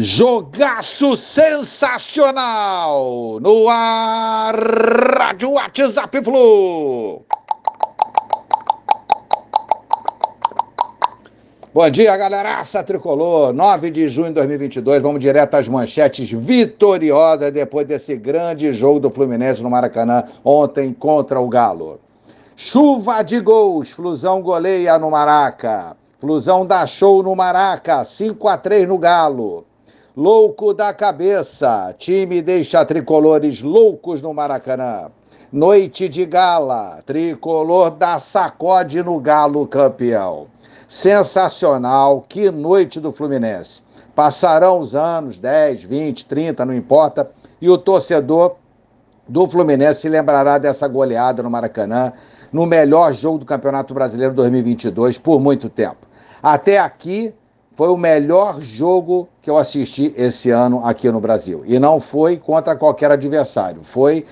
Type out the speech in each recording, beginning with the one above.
Jogaço sensacional no ar Rádio WhatsApp Flu. Bom dia, galeraça tricolor. 9 de junho de 2022, vamos direto às manchetes vitoriosas depois desse grande jogo do Fluminense no Maracanã ontem contra o Galo. Chuva de gols, Flusão goleia no Maraca. Flusão dá show no Maraca, 5 a 3 no Galo. Louco da cabeça, time deixa tricolores loucos no Maracanã. Noite de gala, tricolor dá sacode no Galo campeão. Sensacional, que noite do Fluminense. Passarão os anos, 10, 20, 30, não importa, e o torcedor do Fluminense se lembrará dessa goleada no Maracanã, no melhor jogo do Campeonato Brasileiro 2022 por muito tempo. Até aqui, foi o melhor jogo que eu assisti esse ano aqui no Brasil. E não foi contra qualquer adversário. Foi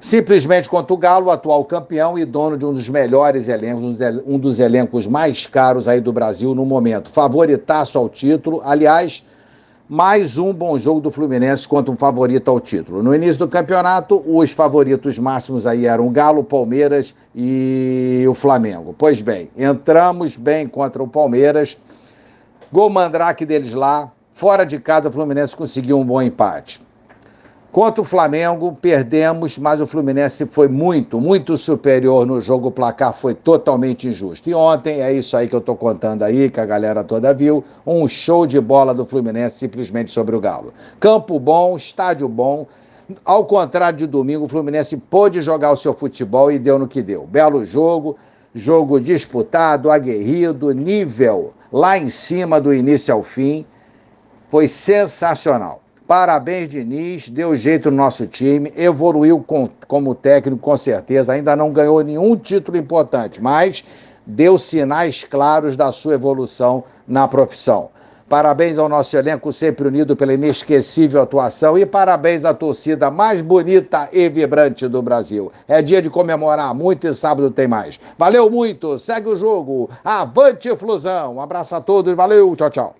simplesmente contra o Galo, atual campeão e dono de um dos melhores elencos, um dos elencos mais caros aí do Brasil no momento. Favoritaço ao título. Aliás, mais um bom jogo do Fluminense contra um favorito ao título. No início do campeonato, os favoritos máximos aí eram o Galo, Palmeiras e o Flamengo. Pois bem, entramos bem contra o Palmeiras Gol Mandrake deles lá. Fora de casa, o Fluminense conseguiu um bom empate. Contra o Flamengo, perdemos, mas o Fluminense foi muito, muito superior no jogo. O placar foi totalmente injusto. E ontem, é isso aí que eu estou contando aí, que a galera toda viu, um show de bola do Fluminense simplesmente sobre o Galo. Campo bom, estádio bom. Ao contrário de domingo, o Fluminense pôde jogar o seu futebol e deu no que deu. Belo jogo, jogo disputado, aguerrido, nível lá em cima do início ao fim. Foi sensacional. Parabéns, Diniz, deu jeito no nosso time, evoluiu com, como técnico, com certeza. Ainda não ganhou nenhum título importante, mas deu sinais claros da sua evolução na profissão. Parabéns ao nosso elenco sempre unido pela inesquecível atuação e parabéns à torcida mais bonita e vibrante do Brasil. É dia de comemorar muito e sábado tem mais. Valeu muito, segue o jogo. Avante Flusão. Um abraço a todos, valeu, tchau, tchau.